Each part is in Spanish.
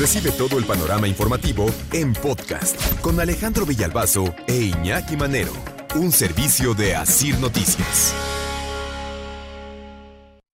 Recibe todo el panorama informativo en podcast con Alejandro Villalbazo e Iñaki Manero, un servicio de Asir Noticias.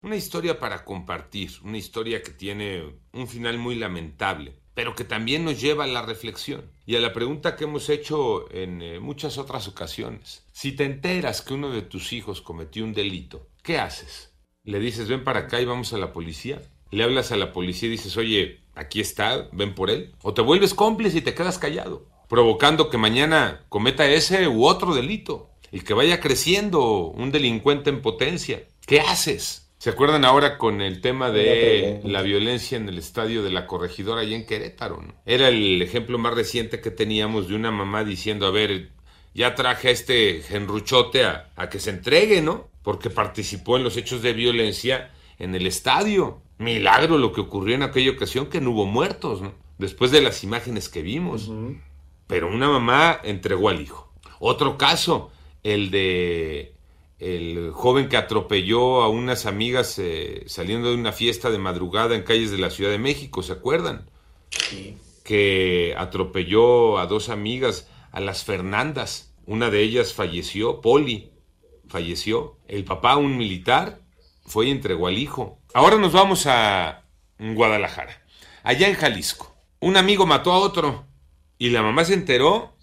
Una historia para compartir, una historia que tiene un final muy lamentable, pero que también nos lleva a la reflexión y a la pregunta que hemos hecho en eh, muchas otras ocasiones. Si te enteras que uno de tus hijos cometió un delito, ¿qué haces? ¿Le dices ven para acá y vamos a la policía? ¿Le hablas a la policía y dices, oye, aquí está, ven por él? ¿O te vuelves cómplice y te quedas callado, provocando que mañana cometa ese u otro delito y que vaya creciendo un delincuente en potencia? ¿Qué haces? ¿Se acuerdan ahora con el tema de la violencia en el estadio de la corregidora allá en Querétaro? Era el ejemplo más reciente que teníamos de una mamá diciendo, a ver, ya traje a este genruchote a, a que se entregue, ¿no? Porque participó en los hechos de violencia en el estadio. Milagro lo que ocurrió en aquella ocasión, que no hubo muertos, ¿no? Después de las imágenes que vimos. Pero una mamá entregó al hijo. Otro caso, el de el joven que atropelló a unas amigas eh, saliendo de una fiesta de madrugada en calles de la Ciudad de México, ¿se acuerdan? Sí. Que atropelló a dos amigas, a las Fernandas. Una de ellas falleció, Poli, falleció. El papá, un militar, fue y entregó al hijo. Ahora nos vamos a Guadalajara, allá en Jalisco. Un amigo mató a otro y la mamá se enteró.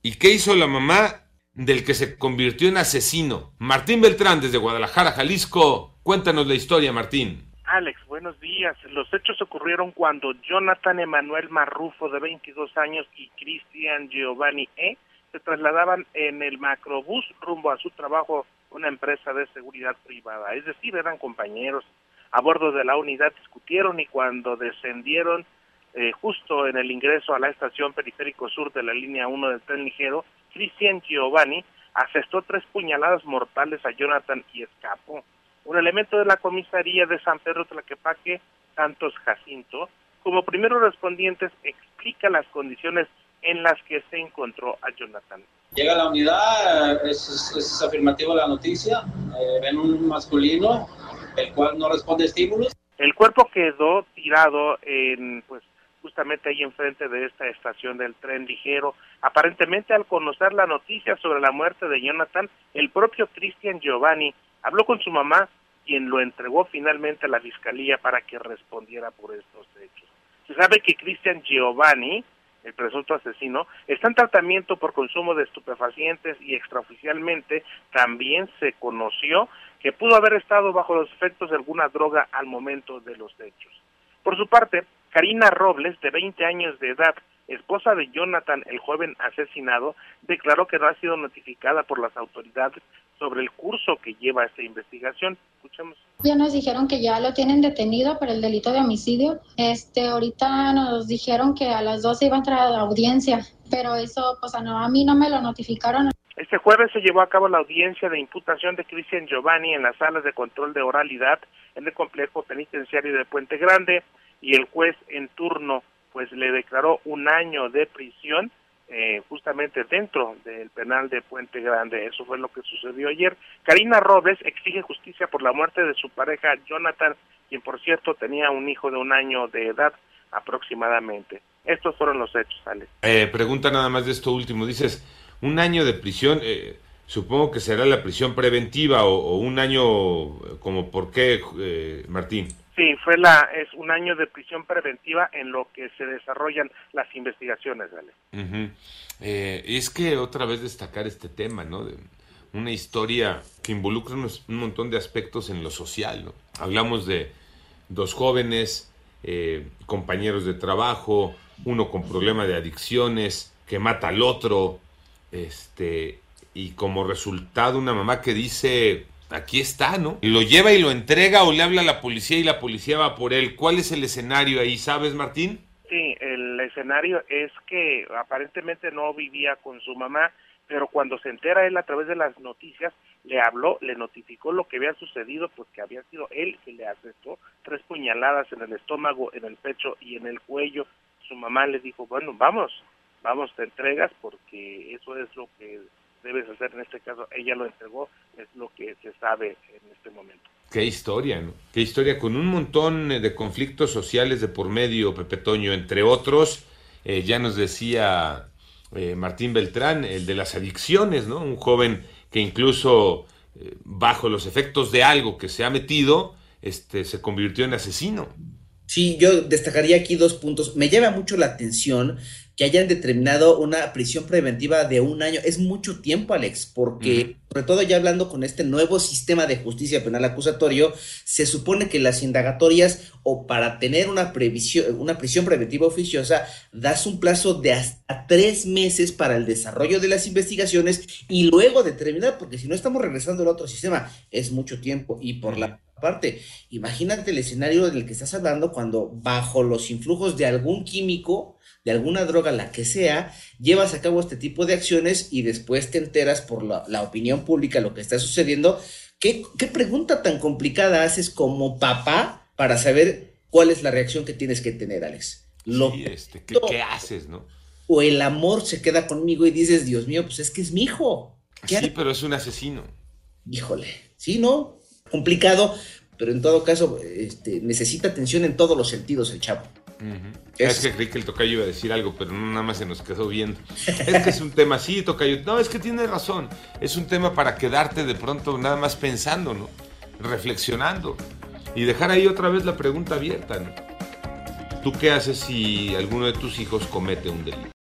¿Y qué hizo la mamá? del que se convirtió en asesino. Martín Beltrán desde Guadalajara, Jalisco. Cuéntanos la historia, Martín. Alex, buenos días. Los hechos ocurrieron cuando Jonathan Emanuel Marrufo, de 22 años, y Cristian Giovanni E. se trasladaban en el macrobús rumbo a su trabajo, una empresa de seguridad privada. Es decir, eran compañeros. A bordo de la unidad discutieron y cuando descendieron eh, justo en el ingreso a la estación periférico sur de la línea 1 del tren ligero, Cristian Giovanni asestó tres puñaladas mortales a Jonathan y escapó. Un elemento de la comisaría de San Pedro Tlaquepaque, Santos Jacinto, como primeros respondientes explica las condiciones en las que se encontró a Jonathan. Llega la unidad, es, es afirmativo la noticia, eh, ven un masculino, el cual no responde a estímulos. El cuerpo quedó tirado en pues justamente ahí enfrente de esta estación del tren ligero. Aparentemente al conocer la noticia sobre la muerte de Jonathan, el propio Cristian Giovanni habló con su mamá, quien lo entregó finalmente a la fiscalía para que respondiera por estos hechos. Se sabe que Cristian Giovanni, el presunto asesino, está en tratamiento por consumo de estupefacientes y extraoficialmente también se conoció que pudo haber estado bajo los efectos de alguna droga al momento de los hechos. Por su parte, Karina Robles, de 20 años de edad, esposa de Jonathan, el joven asesinado, declaró que no ha sido notificada por las autoridades sobre el curso que lleva esta investigación. Escuchemos. Ya nos dijeron que ya lo tienen detenido por el delito de homicidio. Este, ahorita nos dijeron que a las 12 iba a entrar a la audiencia, pero eso, pues a, no, a mí no me lo notificaron. Este jueves se llevó a cabo la audiencia de imputación de Cristian Giovanni en las salas de control de oralidad en el complejo penitenciario de Puente Grande y el juez en turno pues le declaró un año de prisión eh, justamente dentro del penal de Puente Grande. Eso fue lo que sucedió ayer. Karina Robles exige justicia por la muerte de su pareja Jonathan, quien por cierto tenía un hijo de un año de edad aproximadamente. Estos fueron los hechos, Alex. Eh, pregunta nada más de esto último. Dices, un año de prisión, eh, supongo que será la prisión preventiva o, un año como por qué, eh, Martín. Sí, fue la, es un año de prisión preventiva en lo que se desarrollan las investigaciones, ¿vale? Eh, es que otra vez destacar este tema, ¿no? Una historia que involucra un montón de aspectos en lo social, ¿no? Hablamos de dos jóvenes, eh, compañeros de trabajo, uno con problema de adicciones, que mata al otro, este, y como resultado una mamá que dice, aquí está, ¿no? Lo lleva y lo entrega o le habla a la policía y la policía va por él. ¿Cuál es el escenario ahí, sabes, Martín? Sí, el escenario es que aparentemente no vivía con su mamá, pero cuando se entera él a través de las noticias, le habló, le notificó lo que había sucedido, pues que había sido él que le asestó tres puñaladas en el estómago, en el pecho y en el cuello. Su mamá le dijo, bueno, vamos, vamos, te entregas porque eso es lo que debes hacer en este caso. Ella lo entregó, es lo que se sabe en este momento. Qué historia, ¿no? Qué historia con un montón de conflictos sociales de por medio, Pepe Toño, entre otros, eh, ya nos decía eh, Martín Beltrán, el de las adicciones, ¿no? Un joven que incluso eh, bajo los efectos de algo que se ha metido, este, se convirtió en asesino. Sí, yo destacaría aquí dos puntos. Me llama mucho la atención que hayan determinado una prisión preventiva de un año. Es mucho tiempo, Alex, porque, sobre todo ya hablando con este nuevo sistema de justicia penal acusatorio, se supone que las indagatorias o para tener una, previsión, una prisión preventiva oficiosa, das un plazo de hasta tres meses para el desarrollo de las investigaciones y luego determinar, porque si no estamos regresando al otro sistema, es mucho tiempo. Y por la parte, imagínate el escenario del que estás hablando cuando bajo los influjos de algún químico, de alguna droga, la que sea, llevas a cabo este tipo de acciones y después te enteras por la, opinión pública lo que está sucediendo. ¿Qué, pregunta tan complicada haces como papá para saber cuál es la reacción que tienes que tener, Alex? Lo este, ¿qué, haces, no? O el amor se queda conmigo y dices, Dios mío, pues es que es mi hijo. Sí, pero es un asesino. Híjole, sí, ¿no? Complicado, pero en todo caso este, necesita atención en todos los sentidos el chavo. es... que creí que el tocayo iba a decir algo, pero no, nada más se nos quedó viendo. Es que es un tema, sí, tocayo. No, es que tiene razón. Es un tema para quedarte de pronto nada más pensando, ¿no? Reflexionando. Y dejar ahí otra vez la pregunta abierta, ¿no? ¿Tú qué haces si alguno de tus hijos comete un delito?